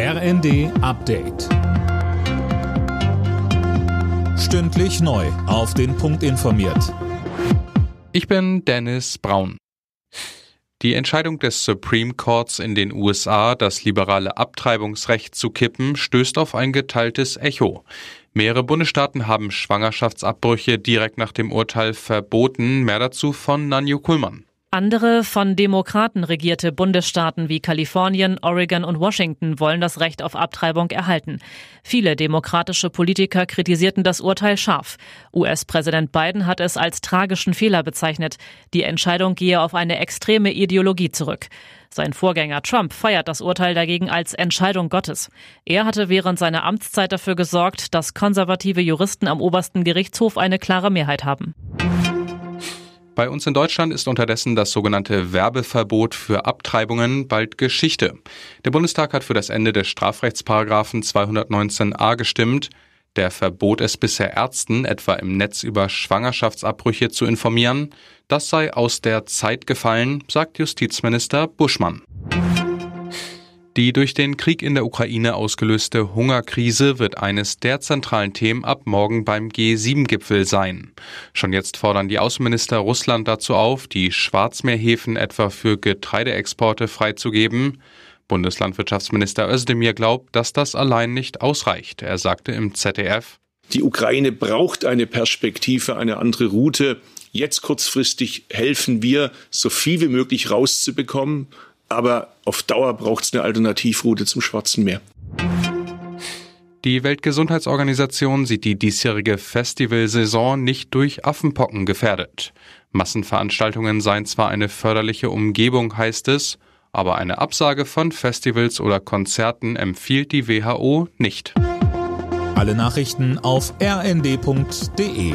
RND Update. Stündlich neu. Auf den Punkt informiert. Ich bin Dennis Braun. Die Entscheidung des Supreme Courts in den USA, das liberale Abtreibungsrecht zu kippen, stößt auf ein geteiltes Echo. Mehrere Bundesstaaten haben Schwangerschaftsabbrüche direkt nach dem Urteil verboten. Mehr dazu von Nanju Kuhlmann. Andere von Demokraten regierte Bundesstaaten wie Kalifornien, Oregon und Washington wollen das Recht auf Abtreibung erhalten. Viele demokratische Politiker kritisierten das Urteil scharf. US-Präsident Biden hat es als tragischen Fehler bezeichnet. Die Entscheidung gehe auf eine extreme Ideologie zurück. Sein Vorgänger Trump feiert das Urteil dagegen als Entscheidung Gottes. Er hatte während seiner Amtszeit dafür gesorgt, dass konservative Juristen am obersten Gerichtshof eine klare Mehrheit haben. Bei uns in Deutschland ist unterdessen das sogenannte Werbeverbot für Abtreibungen bald Geschichte. Der Bundestag hat für das Ende des Strafrechtsparagraphen 219a gestimmt. Der verbot es bisher Ärzten, etwa im Netz über Schwangerschaftsabbrüche zu informieren. Das sei aus der Zeit gefallen, sagt Justizminister Buschmann. Die durch den Krieg in der Ukraine ausgelöste Hungerkrise wird eines der zentralen Themen ab morgen beim G7-Gipfel sein. Schon jetzt fordern die Außenminister Russland dazu auf, die Schwarzmeerhäfen etwa für Getreideexporte freizugeben. Bundeslandwirtschaftsminister Özdemir glaubt, dass das allein nicht ausreicht. Er sagte im ZDF, die Ukraine braucht eine Perspektive, eine andere Route. Jetzt kurzfristig helfen wir, so viel wie möglich rauszubekommen aber auf Dauer braucht es eine Alternativroute zum Schwarzen Meer. Die Weltgesundheitsorganisation sieht die diesjährige Festivalsaison nicht durch Affenpocken gefährdet. Massenveranstaltungen seien zwar eine förderliche Umgebung, heißt es, aber eine Absage von Festivals oder Konzerten empfiehlt die WHO nicht. Alle Nachrichten auf rnd.de